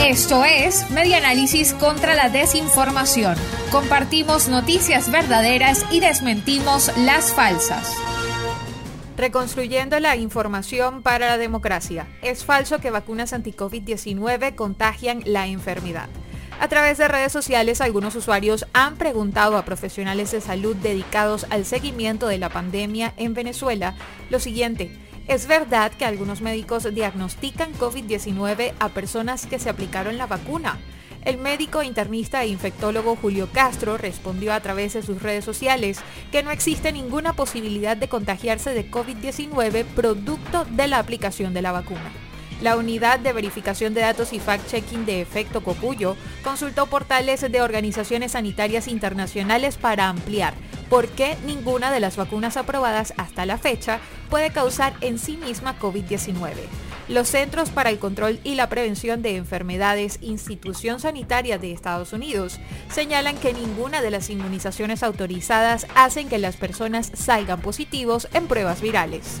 Esto es Medianálisis contra la desinformación. Compartimos noticias verdaderas y desmentimos las falsas. Reconstruyendo la información para la democracia. Es falso que vacunas anti-COVID-19 contagian la enfermedad. A través de redes sociales, algunos usuarios han preguntado a profesionales de salud dedicados al seguimiento de la pandemia en Venezuela lo siguiente. Es verdad que algunos médicos diagnostican COVID-19 a personas que se aplicaron la vacuna. El médico internista e infectólogo Julio Castro respondió a través de sus redes sociales que no existe ninguna posibilidad de contagiarse de COVID-19 producto de la aplicación de la vacuna. La unidad de verificación de datos y fact-checking de Efecto Cocuyo consultó portales de organizaciones sanitarias internacionales para ampliar por qué ninguna de las vacunas aprobadas hasta la fecha puede causar en sí misma COVID-19. Los Centros para el Control y la Prevención de Enfermedades, institución sanitaria de Estados Unidos, señalan que ninguna de las inmunizaciones autorizadas hacen que las personas salgan positivos en pruebas virales.